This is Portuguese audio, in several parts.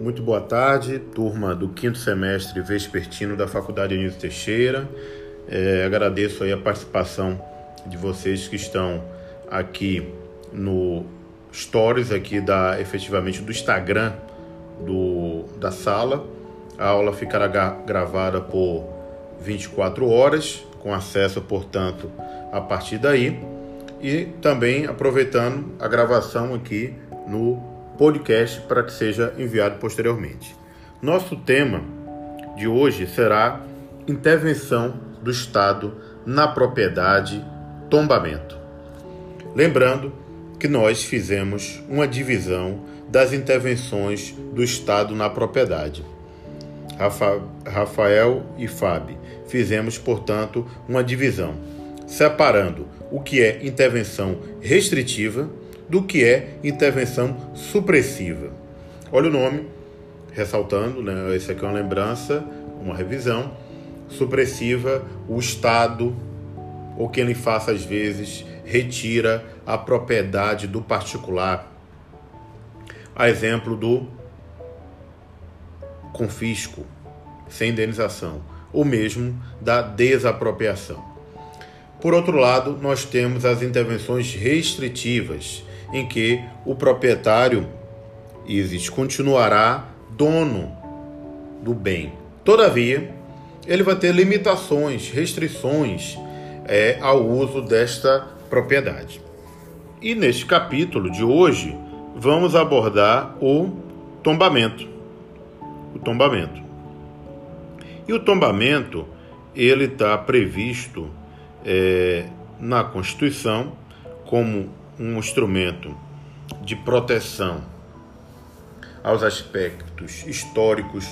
Muito boa tarde, turma do quinto semestre vespertino da Faculdade Anísio Teixeira. É, agradeço aí a participação de vocês que estão aqui no Stories aqui da efetivamente do Instagram do, da sala. A aula ficará gravada por 24 horas, com acesso, portanto, a partir daí. E também aproveitando a gravação aqui no podcast para que seja enviado posteriormente. Nosso tema de hoje será intervenção do Estado na propriedade, tombamento. Lembrando que nós fizemos uma divisão das intervenções do Estado na propriedade. Rafa, Rafael e Fábio fizemos, portanto, uma divisão, separando o que é intervenção restritiva do que é intervenção supressiva. Olha o nome, ressaltando, né, esse aqui é uma lembrança, uma revisão. Supressiva, o Estado, ou quem lhe faça às vezes, retira a propriedade do particular. A exemplo do confisco, sem indenização, ou mesmo da desapropriação. Por outro lado, nós temos as intervenções restritivas, em que o proprietário Isis continuará dono do bem. Todavia, ele vai ter limitações, restrições é, ao uso desta propriedade. E neste capítulo de hoje, vamos abordar o tombamento. O tombamento. E o tombamento, ele está previsto é, na Constituição como um instrumento de proteção aos aspectos históricos,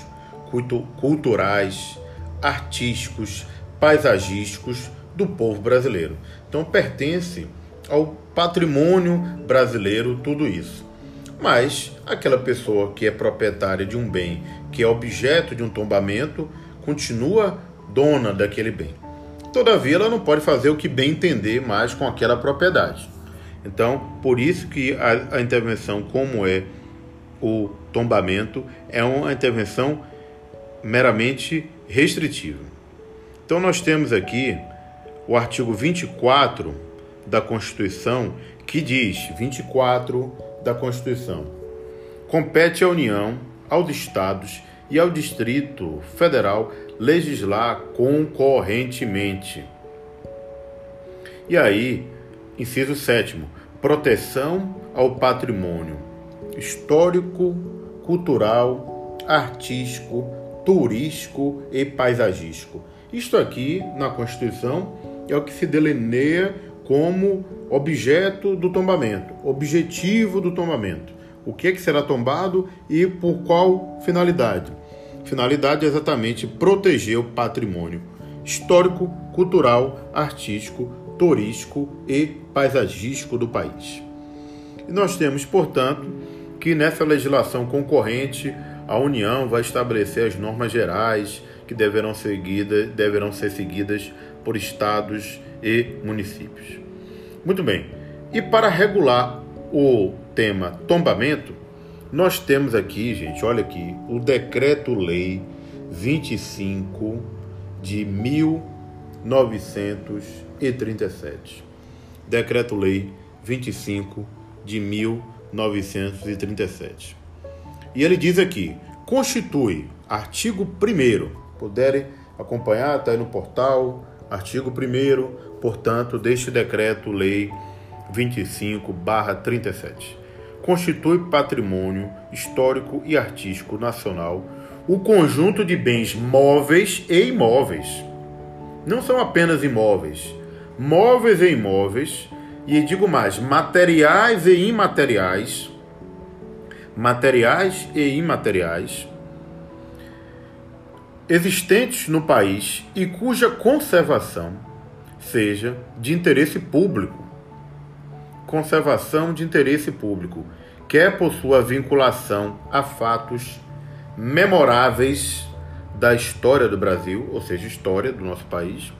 culturais, artísticos, paisagísticos do povo brasileiro. Então pertence ao patrimônio brasileiro tudo isso. Mas aquela pessoa que é proprietária de um bem, que é objeto de um tombamento, continua dona daquele bem. Todavia, ela não pode fazer o que bem entender mais com aquela propriedade. Então, por isso que a, a intervenção, como é o tombamento, é uma intervenção meramente restritiva. Então, nós temos aqui o artigo 24 da Constituição, que diz: 24 da Constituição. Compete à União, aos Estados e ao Distrito Federal legislar concorrentemente. E aí, inciso 7 proteção ao patrimônio histórico, cultural, artístico, turístico e paisagístico. Isto aqui na Constituição é o que se delineia como objeto do tombamento, objetivo do tombamento. O que é que será tombado e por qual finalidade? Finalidade é exatamente proteger o patrimônio histórico, cultural, artístico, turístico e paisagístico do país. E nós temos, portanto, que nessa legislação concorrente a União vai estabelecer as normas gerais que deverão, seguida, deverão ser seguidas por estados e municípios. Muito bem. E para regular o tema tombamento, nós temos aqui, gente, olha aqui, o Decreto-Lei 25 de 1900 e 37. Decreto-Lei 25 de 1937. E ele diz aqui: constitui, artigo 1, puderem acompanhar, está aí no portal, artigo 1, portanto, deste decreto-lei 25/37. Constitui patrimônio histórico e artístico nacional o conjunto de bens móveis e imóveis. Não são apenas imóveis, móveis e imóveis, e digo mais, materiais e imateriais, materiais e imateriais, existentes no país e cuja conservação seja de interesse público. Conservação de interesse público, quer por sua vinculação a fatos memoráveis da história do Brasil, ou seja, história do nosso país,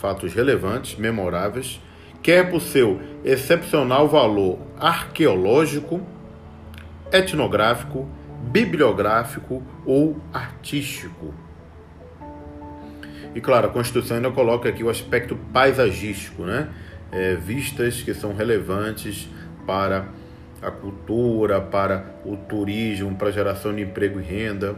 fatos relevantes, memoráveis, quer por seu excepcional valor arqueológico, etnográfico, bibliográfico ou artístico. E claro, a Constituição ainda coloca aqui o aspecto paisagístico, né? É, vistas que são relevantes para a cultura, para o turismo, para a geração de emprego e renda,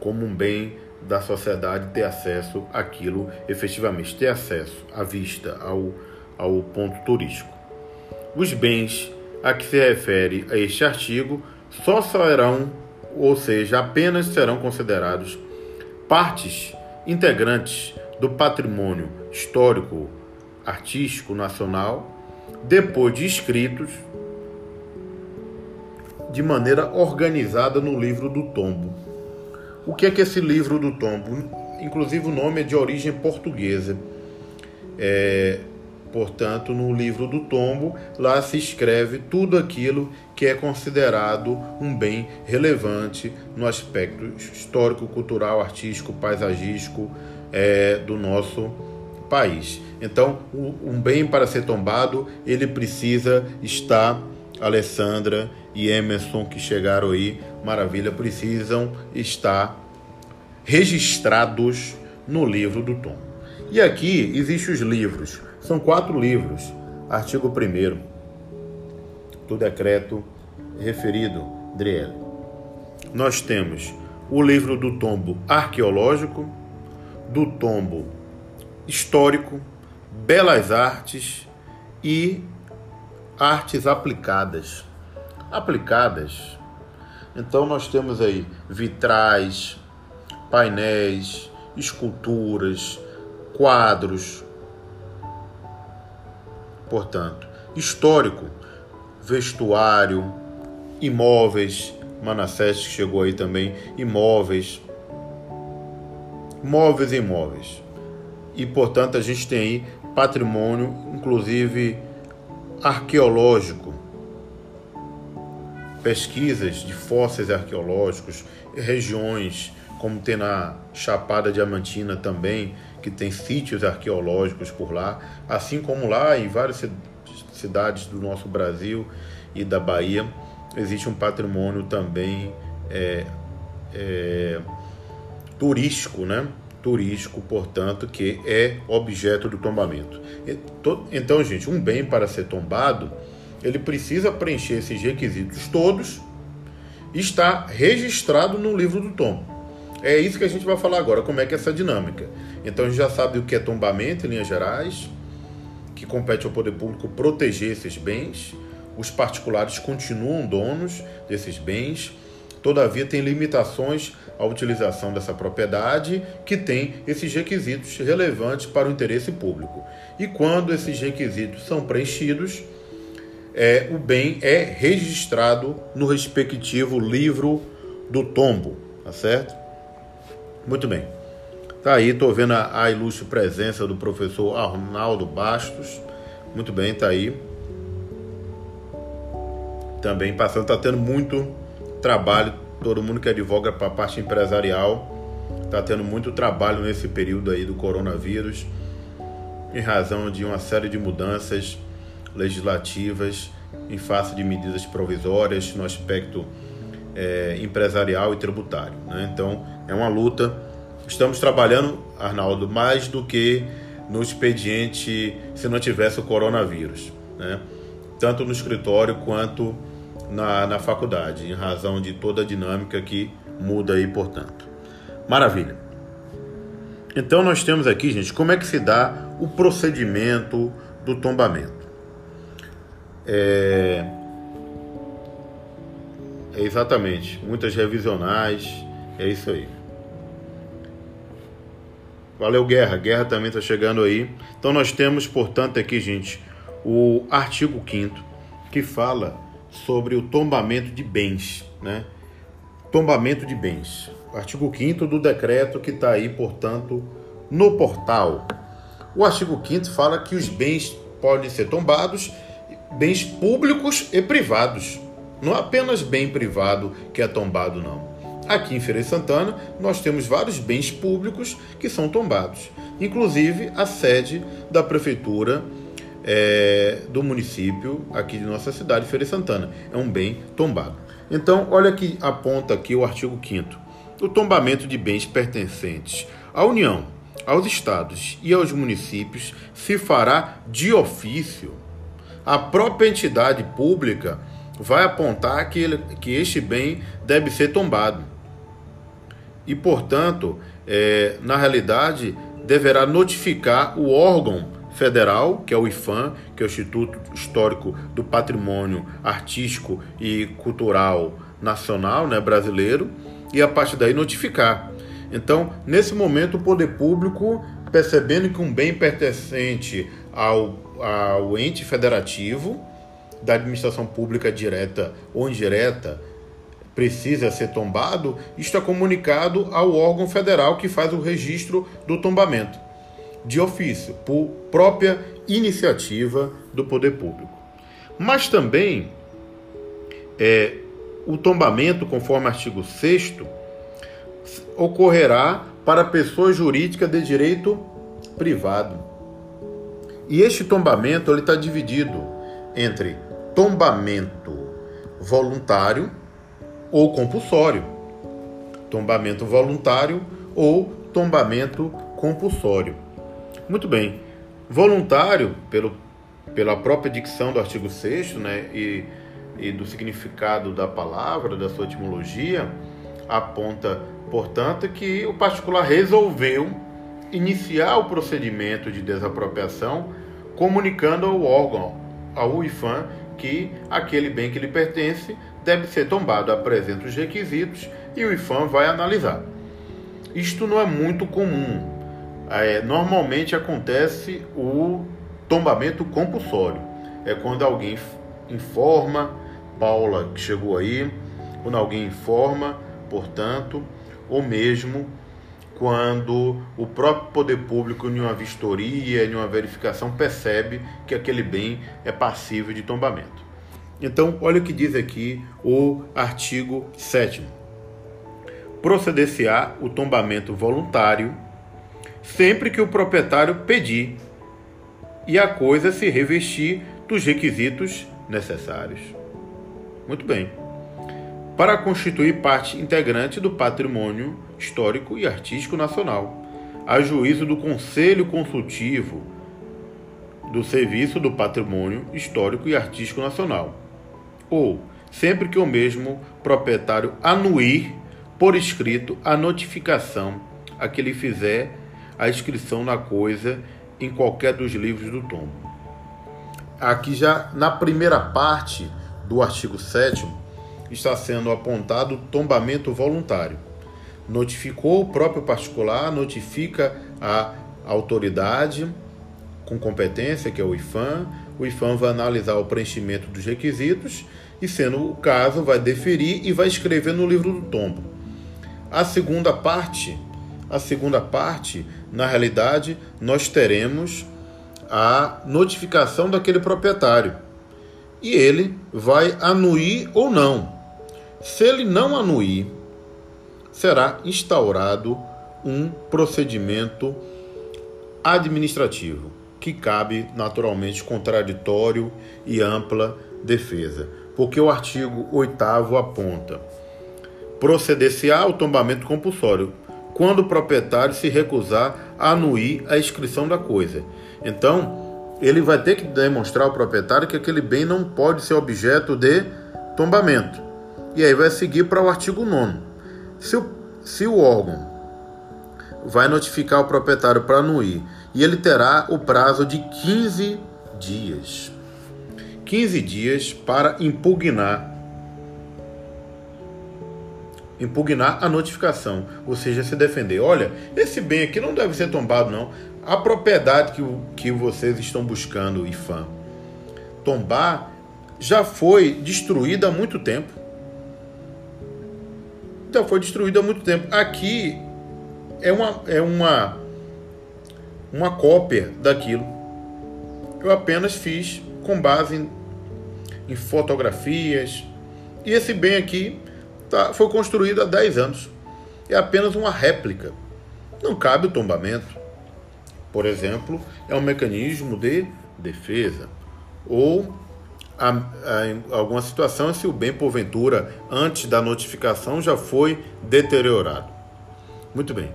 como um bem da sociedade ter acesso àquilo efetivamente, ter acesso à vista, ao, ao ponto turístico. Os bens a que se refere a este artigo só serão, ou seja, apenas serão considerados partes integrantes do patrimônio histórico artístico nacional depois de escritos de maneira organizada no livro do tombo. O que é que esse livro do tombo? Inclusive o nome é de origem portuguesa. É, portanto, no livro do tombo, lá se escreve tudo aquilo que é considerado um bem relevante no aspecto histórico, cultural, artístico, paisagístico é, do nosso país. Então, um bem para ser tombado, ele precisa estar, Alessandra e Emerson que chegaram aí, maravilha, precisam estar registrados no livro do tom. E aqui existem os livros, são quatro livros. Artigo 1 do decreto referido, Driel. Nós temos o livro do tombo arqueológico, do tombo histórico, belas artes e artes aplicadas. Aplicadas. Então nós temos aí vitrais, painéis, esculturas, quadros. Portanto, histórico, vestuário, imóveis, Manassés chegou aí também, imóveis, móveis e imóveis. E portanto a gente tem aí patrimônio, inclusive arqueológico, pesquisas de fósseis arqueológicos, regiões como tem na Chapada Diamantina também, que tem sítios arqueológicos por lá, assim como lá em várias cidades do nosso Brasil e da Bahia existe um patrimônio também é, é, turístico, né? Turístico, portanto, que é objeto do tombamento. Então, gente, um bem para ser tombado, ele precisa preencher esses requisitos todos e está registrado no livro do tombo. É isso que a gente vai falar agora, como é que é essa dinâmica. Então a gente já sabe o que é tombamento em linhas gerais, que compete ao poder público proteger esses bens. Os particulares continuam donos desses bens, todavia tem limitações à utilização dessa propriedade que tem esses requisitos relevantes para o interesse público. E quando esses requisitos são preenchidos, é, o bem é registrado no respectivo livro do tombo, tá certo? Muito bem. Tá aí, tô vendo a, a ilustre presença do professor Arnaldo Bastos. Muito bem, tá aí. Também passando, tá tendo muito trabalho. Todo mundo que advoga para a parte empresarial tá tendo muito trabalho nesse período aí do coronavírus, em razão de uma série de mudanças legislativas em face de medidas provisórias no aspecto é, empresarial e tributário. Né? Então, é uma luta. Estamos trabalhando, Arnaldo, mais do que no expediente se não tivesse o coronavírus, né? tanto no escritório quanto na, na faculdade, em razão de toda a dinâmica que muda aí, portanto. Maravilha. Então nós temos aqui, gente, como é que se dá o procedimento do tombamento. É, é exatamente, muitas revisionais, é isso aí. Valeu, Guerra. Guerra também está chegando aí. Então nós temos, portanto, aqui, gente, o artigo 5 que fala sobre o tombamento de bens, né? Tombamento de bens. Artigo 5 do decreto que está aí, portanto, no portal. O artigo 5 fala que os bens podem ser tombados, bens públicos e privados. Não é apenas bem privado que é tombado, não. Aqui em Feira de Santana, nós temos vários bens públicos que são tombados, inclusive a sede da prefeitura é, do município aqui de nossa cidade, Feira Santana. É um bem tombado. Então, olha que aponta aqui o artigo 5 O tombamento de bens pertencentes à União, aos estados e aos municípios se fará de ofício. A própria entidade pública vai apontar que, ele, que este bem deve ser tombado. E, portanto, é, na realidade, deverá notificar o órgão federal, que é o IFAM, que é o Instituto Histórico do Patrimônio Artístico e Cultural Nacional né, brasileiro, e a partir daí notificar. Então, nesse momento, o poder público, percebendo que um bem pertencente ao, ao ente federativo, da administração pública direta ou indireta, precisa ser tombado, isto é comunicado ao órgão federal que faz o registro do tombamento de ofício, por própria iniciativa do poder público. Mas também é, o tombamento, conforme artigo 6 ocorrerá para pessoa jurídica de direito privado. E este tombamento está dividido entre tombamento voluntário ou compulsório. Tombamento voluntário ou tombamento compulsório. Muito bem. Voluntário, pelo, pela própria dicção do artigo 6 né, e, e do significado da palavra, da sua etimologia, aponta, portanto, que o particular resolveu iniciar o procedimento de desapropriação comunicando ao órgão, ao IFAM, que aquele bem que lhe pertence deve ser tombado, apresenta os requisitos e o IFAM vai analisar. Isto não é muito comum, é, normalmente acontece o tombamento compulsório. É quando alguém informa, Paula que chegou aí, quando alguém informa, portanto, ou mesmo quando o próprio poder público, em uma vistoria, em uma verificação, percebe que aquele bem é passível de tombamento. Então, olha o que diz aqui o artigo 7. Proceder-se-á o tombamento voluntário sempre que o proprietário pedir e a coisa se revestir dos requisitos necessários. Muito bem. Para constituir parte integrante do patrimônio histórico e artístico nacional, a juízo do Conselho Consultivo do Serviço do Patrimônio Histórico e Artístico Nacional, ou sempre que o mesmo proprietário anuir por escrito a notificação a que lhe fizer a inscrição na coisa em qualquer dos livros do tombo. Aqui já na primeira parte do artigo 7 está sendo apontado tombamento voluntário. Notificou o próprio particular, notifica a autoridade com competência, que é o IFAM. O IFAM vai analisar o preenchimento dos requisitos e, sendo o caso, vai deferir e vai escrever no livro do tombo. A segunda parte a segunda parte, na realidade, nós teremos a notificação daquele proprietário. E ele vai anuir ou não. Se ele não anuir, será instaurado um procedimento administrativo, que cabe naturalmente contraditório e ampla defesa, porque o artigo 8 aponta: proceder-se-á ao tombamento compulsório, quando o proprietário se recusar a anuir a inscrição da coisa. Então, ele vai ter que demonstrar ao proprietário que aquele bem não pode ser objeto de tombamento. E aí vai seguir para o artigo 9. Se o, se o órgão vai notificar o proprietário para anuir, e ele terá o prazo de 15 dias. 15 dias para impugnar impugnar a notificação, ou seja, se defender. Olha, esse bem aqui não deve ser tombado, não. A propriedade que, que vocês estão buscando, IFAM, tombar, já foi destruída há muito tempo. Já foi destruída há muito tempo. Aqui é uma, é uma, uma cópia daquilo. Eu apenas fiz com base em, em fotografias. E esse bem aqui tá, foi construído há 10 anos. É apenas uma réplica. Não cabe o tombamento. Por exemplo, é um mecanismo de defesa. Ou a, a, alguma situação se o bem, porventura, antes da notificação já foi deteriorado. Muito bem.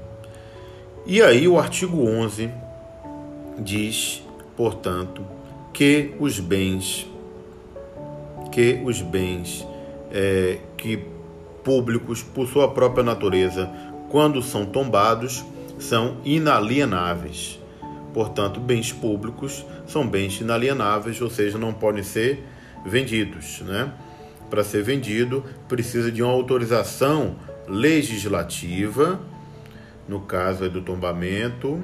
E aí, o artigo 11 diz, portanto, que os bens, que os bens é, que públicos, por sua própria natureza, quando são tombados, são inalienáveis. Portanto, bens públicos são bens inalienáveis, ou seja, não podem ser vendidos. Né? Para ser vendido, precisa de uma autorização legislativa, no caso do tombamento,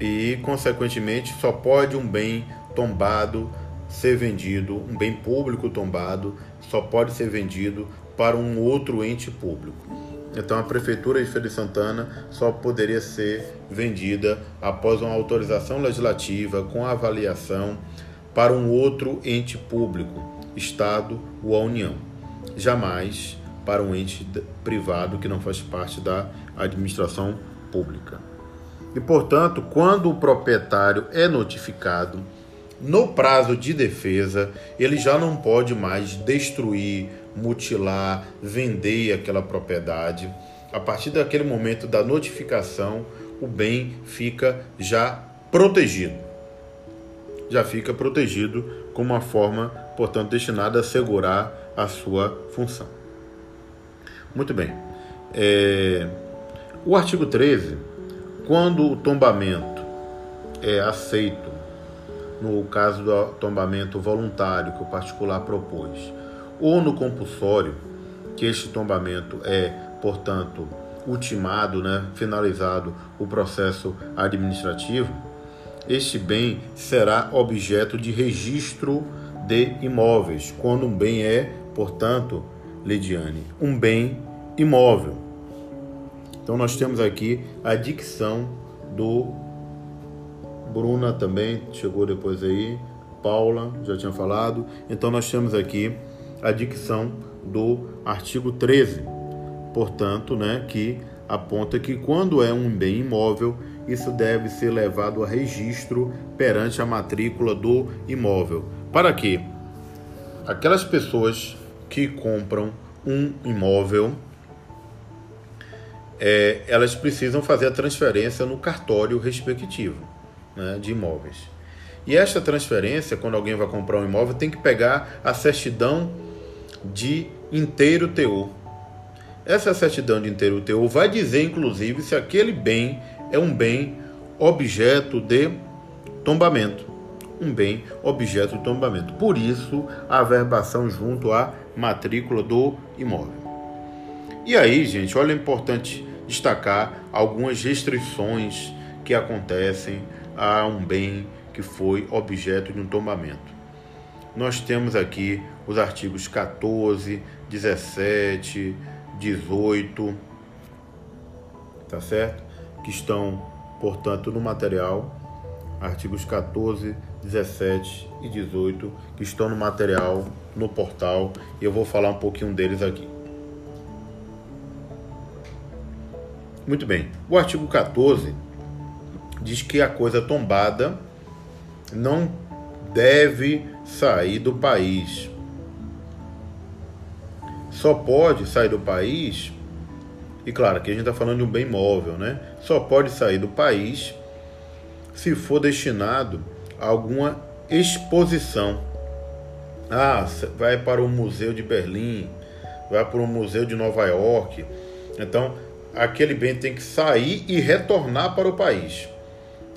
e, consequentemente, só pode um bem tombado ser vendido, um bem público tombado, só pode ser vendido para um outro ente público. Então a prefeitura de Feira de Santana só poderia ser vendida após uma autorização legislativa com avaliação para um outro ente público, Estado ou a União. Jamais para um ente privado que não faz parte da administração pública. E, portanto, quando o proprietário é notificado, no prazo de defesa, ele já não pode mais destruir, mutilar, vender aquela propriedade. A partir daquele momento da notificação, o bem fica já protegido. Já fica protegido com uma forma, portanto, destinada a assegurar a sua função. Muito bem. É... O artigo 13, quando o tombamento é aceito, no caso do tombamento voluntário que o particular propôs, ou no compulsório, que este tombamento é, portanto, ultimado, né, finalizado o processo administrativo, este bem será objeto de registro de imóveis, quando um bem é, portanto, Lidiane, um bem imóvel. Então nós temos aqui a dicção do Bruna também chegou depois aí, Paula já tinha falado. Então nós temos aqui a dicção do artigo 13, portanto, né, que aponta que quando é um bem imóvel, isso deve ser levado a registro perante a matrícula do imóvel. Para que aquelas pessoas que compram um imóvel, é, elas precisam fazer a transferência no cartório respectivo né, de imóveis. E esta transferência, quando alguém vai comprar um imóvel, tem que pegar a certidão de inteiro teor. Essa certidão de inteiro teor vai dizer, inclusive, se aquele bem é um bem objeto de tombamento. Um bem objeto de tombamento. Por isso, a verbação junto à matrícula do imóvel. E aí, gente, olha, é importante destacar algumas restrições que acontecem a um bem que foi objeto de um tombamento. Nós temos aqui os artigos 14, 17, 18, tá certo? Que estão, portanto, no material, artigos 14, 17 e 18, que estão no material, no portal, e eu vou falar um pouquinho deles aqui. Muito bem, o artigo 14 diz que a coisa tombada não deve sair do país. Só pode sair do país, e claro, aqui a gente está falando de um bem móvel, né? Só pode sair do país se for destinado a alguma exposição. Ah, vai para o Museu de Berlim, vai para o Museu de Nova York. Então, aquele bem tem que sair e retornar para o país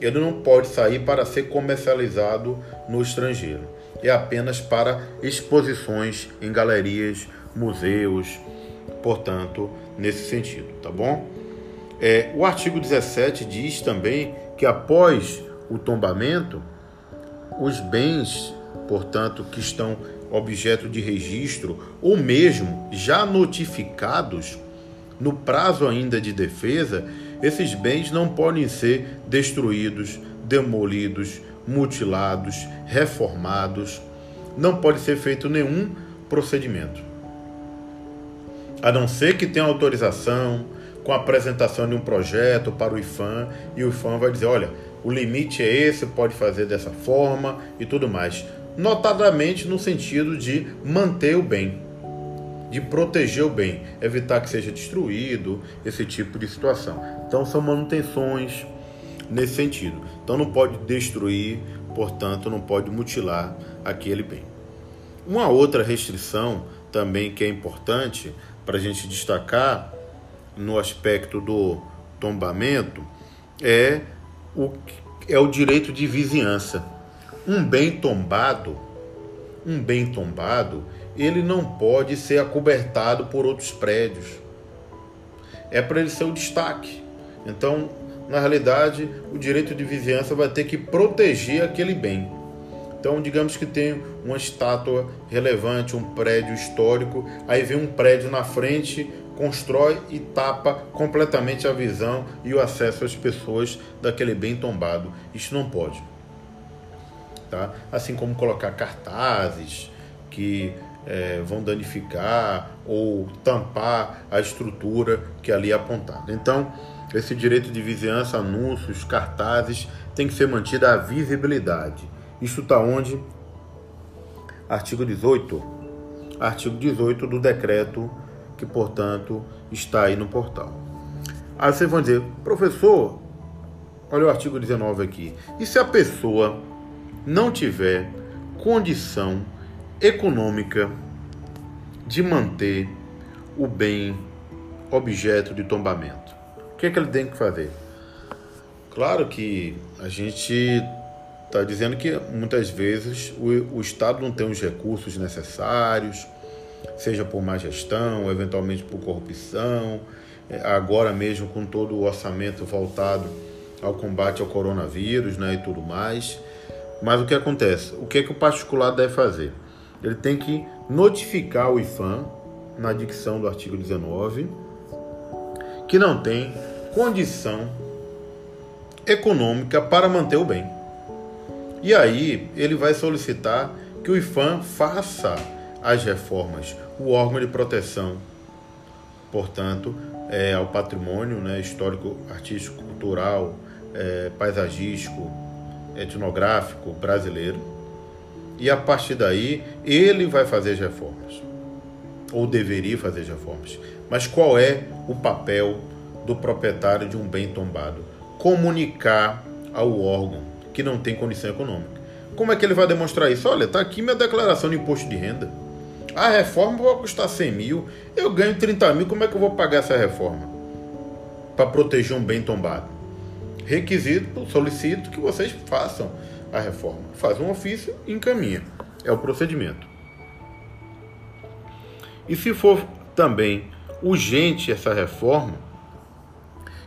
ele não pode sair para ser comercializado no estrangeiro. É apenas para exposições em galerias, museus, portanto, nesse sentido, tá bom? É, o artigo 17 diz também que após o tombamento, os bens, portanto, que estão objeto de registro ou mesmo já notificados no prazo ainda de defesa, esses bens não podem ser destruídos, demolidos, mutilados, reformados. Não pode ser feito nenhum procedimento. A não ser que tenha autorização, com a apresentação de um projeto para o IFAM, e o IFAM vai dizer: olha, o limite é esse, pode fazer dessa forma e tudo mais. notadamente no sentido de manter o bem, de proteger o bem, evitar que seja destruído, esse tipo de situação. Então são manutenções nesse sentido. Então não pode destruir, portanto não pode mutilar aquele bem. Uma outra restrição também que é importante para a gente destacar no aspecto do tombamento é o, é o direito de vizinhança. Um bem tombado, um bem tombado, ele não pode ser acobertado por outros prédios. É para ele ser o destaque. Então, na realidade, o direito de vizinhança vai ter que proteger aquele bem. Então, digamos que tem uma estátua relevante, um prédio histórico, aí vem um prédio na frente, constrói e tapa completamente a visão e o acesso às pessoas daquele bem tombado. Isso não pode. Tá? Assim como colocar cartazes que é, vão danificar ou tampar a estrutura que ali é apontada. Então, esse direito de vizinhança, anúncios, cartazes, tem que ser mantida a visibilidade. Isso está onde? Artigo 18. Artigo 18 do decreto que, portanto, está aí no portal. Aí vocês vão dizer, professor, olha o artigo 19 aqui. E se a pessoa não tiver condição econômica de manter o bem objeto de tombamento? Que, é que ele tem que fazer? Claro que a gente está dizendo que muitas vezes o, o, Estado não tem os recursos necessários, seja por má gestão, eventualmente por corrupção, é, agora mesmo com todo o orçamento voltado ao combate ao coronavírus né, e tudo mais. Mas o que acontece? O que, é que o particular deve fazer? Ele tem que notificar o IFAM, na dicção do artigo 19, que não tem condição econômica para manter o bem. E aí ele vai solicitar que o IFAM faça as reformas, o órgão de proteção, portanto, é, ao patrimônio né, histórico, artístico, cultural, é, paisagístico, etnográfico brasileiro. E a partir daí ele vai fazer as reformas, ou deveria fazer as reformas. Mas qual é o papel do proprietário de um bem tombado? Comunicar ao órgão que não tem condição econômica. Como é que ele vai demonstrar isso? Olha, está aqui minha declaração de imposto de renda. A reforma vai custar 100 mil, eu ganho 30 mil, como é que eu vou pagar essa reforma? Para proteger um bem tombado. Requisito, solicito que vocês façam a reforma. Faz um ofício e encaminha. É o procedimento. E se for também urgente essa reforma,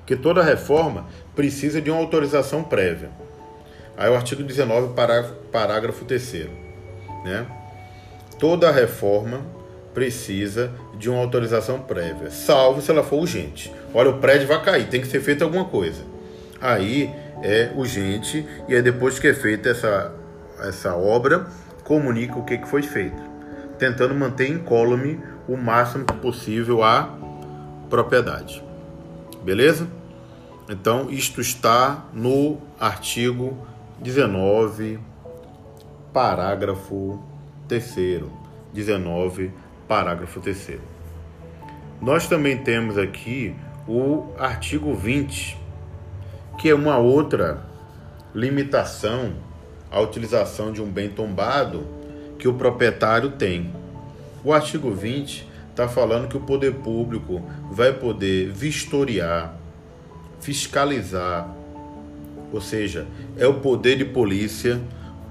que toda reforma precisa de uma autorização prévia. Aí o artigo 19, parágrafo 3 né? Toda reforma precisa de uma autorização prévia, salvo se ela for urgente. Olha, o prédio vai cair, tem que ser feita alguma coisa. Aí é urgente e aí depois que é feita essa, essa obra, comunica o que, que foi feito, tentando manter incólume o máximo possível a propriedade. Beleza? Então, isto está no artigo 19, parágrafo 3. 19, parágrafo 3. Nós também temos aqui o artigo 20, que é uma outra limitação à utilização de um bem tombado que o proprietário tem. O artigo 20 está falando que o poder público vai poder vistoriar, fiscalizar ou seja, é o poder de polícia,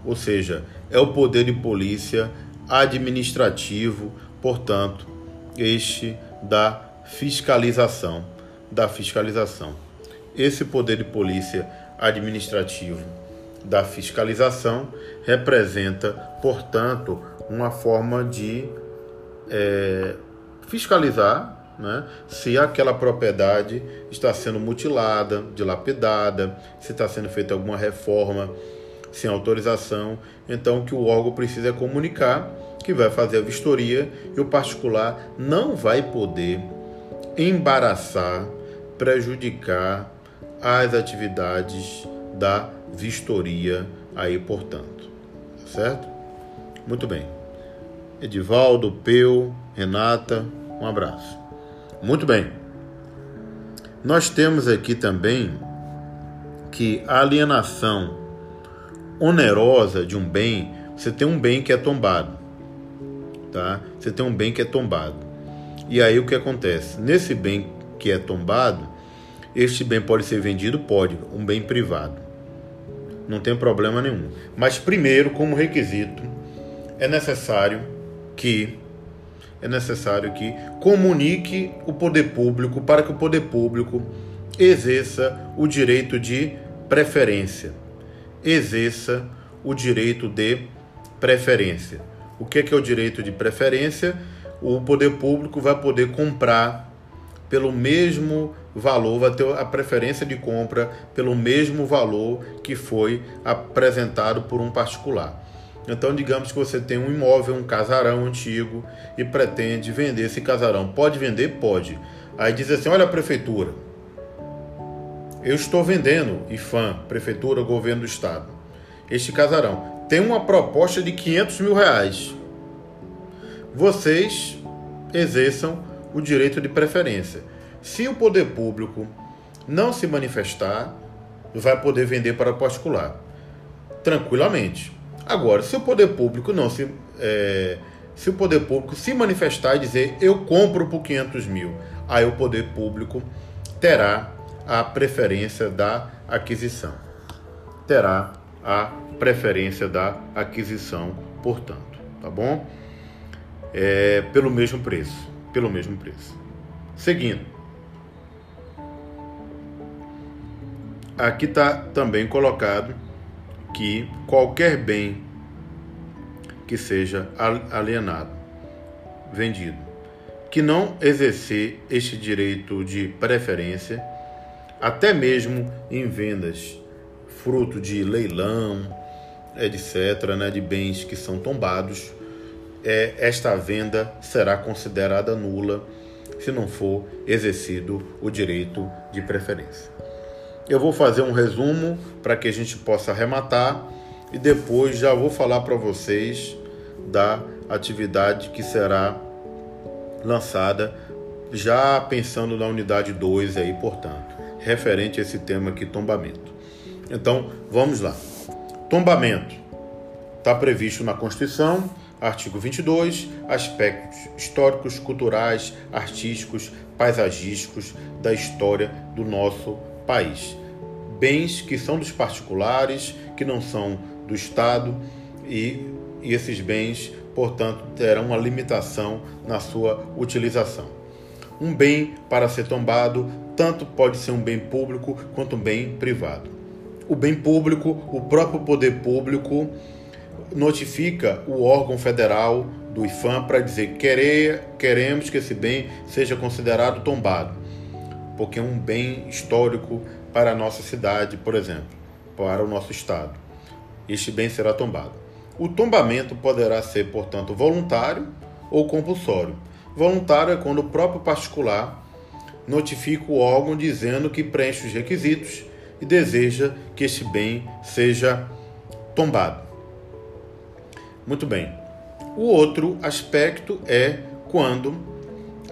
ou seja, é o poder de polícia administrativo, portanto, este da fiscalização, da fiscalização. Esse poder de polícia administrativo da fiscalização representa, portanto, uma forma de é, fiscalizar né? se aquela propriedade está sendo mutilada, dilapidada, se está sendo feita alguma reforma sem autorização. Então, o que o órgão precisa é comunicar que vai fazer a vistoria e o particular não vai poder embaraçar, prejudicar as atividades da vistoria aí, portanto. Certo? Muito bem. Edivaldo, Peu, Renata, um abraço. Muito bem. Nós temos aqui também que a alienação onerosa de um bem, você tem um bem que é tombado, tá? Você tem um bem que é tombado. E aí o que acontece? Nesse bem que é tombado, este bem pode ser vendido? Pode, um bem privado. Não tem problema nenhum. Mas primeiro, como requisito, é necessário que é necessário que comunique o poder público para que o poder público exerça o direito de preferência. Exerça o direito de preferência. O que é, que é o direito de preferência? O poder público vai poder comprar pelo mesmo valor, vai ter a preferência de compra pelo mesmo valor que foi apresentado por um particular. Então, digamos que você tem um imóvel, um casarão antigo e pretende vender esse casarão. Pode vender? Pode. Aí diz assim: olha prefeitura, eu estou vendendo, IFAM, prefeitura, governo do estado, este casarão. Tem uma proposta de 500 mil reais. Vocês exerçam o direito de preferência. Se o poder público não se manifestar, vai poder vender para particular, tranquilamente. Agora, se o poder público não se. É, se o poder público se manifestar e dizer eu compro por 500 mil, aí o poder público terá a preferência da aquisição. Terá a preferência da aquisição, portanto, tá bom? É, pelo mesmo preço, pelo mesmo preço. Seguindo. Aqui está também colocado que qualquer bem que seja alienado, vendido, que não exercer este direito de preferência, até mesmo em vendas fruto de leilão, etc., né, de bens que são tombados, é, esta venda será considerada nula se não for exercido o direito de preferência. Eu vou fazer um resumo para que a gente possa arrematar e depois já vou falar para vocês da atividade que será lançada já pensando na unidade 2 aí, portanto, referente a esse tema aqui, tombamento. Então, vamos lá. Tombamento está previsto na Constituição, artigo 22, aspectos históricos, culturais, artísticos, paisagísticos da história do nosso país. Bens que são dos particulares, que não são do Estado e, e esses bens, portanto, terão uma limitação na sua utilização. Um bem para ser tombado tanto pode ser um bem público quanto um bem privado. O bem público, o próprio poder público notifica o órgão federal do IFAM para dizer querer, queremos que esse bem seja considerado tombado porque é um bem histórico para a nossa cidade, por exemplo, para o nosso estado. Este bem será tombado. O tombamento poderá ser, portanto, voluntário ou compulsório. Voluntário é quando o próprio particular notifica o órgão dizendo que preenche os requisitos e deseja que este bem seja tombado. Muito bem. O outro aspecto é quando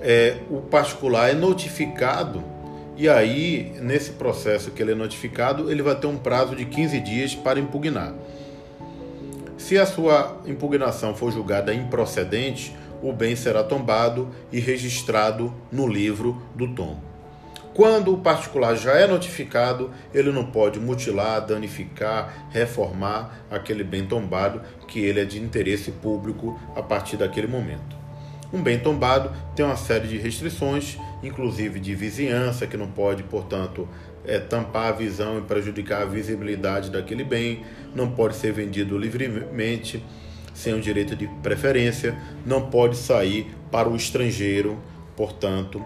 é, o particular é notificado e aí, nesse processo que ele é notificado, ele vai ter um prazo de 15 dias para impugnar. Se a sua impugnação for julgada improcedente, o bem será tombado e registrado no livro do tombo. Quando o particular já é notificado, ele não pode mutilar, danificar, reformar aquele bem tombado, que ele é de interesse público a partir daquele momento. Um bem tombado tem uma série de restrições, inclusive de vizinhança, que não pode, portanto, é, tampar a visão e prejudicar a visibilidade daquele bem, não pode ser vendido livremente, sem o direito de preferência, não pode sair para o estrangeiro, portanto,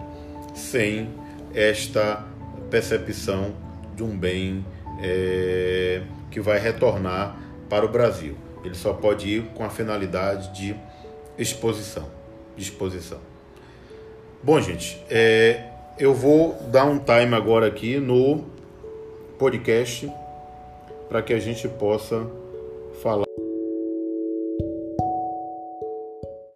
sem esta percepção de um bem é, que vai retornar para o Brasil. Ele só pode ir com a finalidade de exposição disposição. Bom, gente, é, eu vou dar um time agora aqui no podcast para que a gente possa.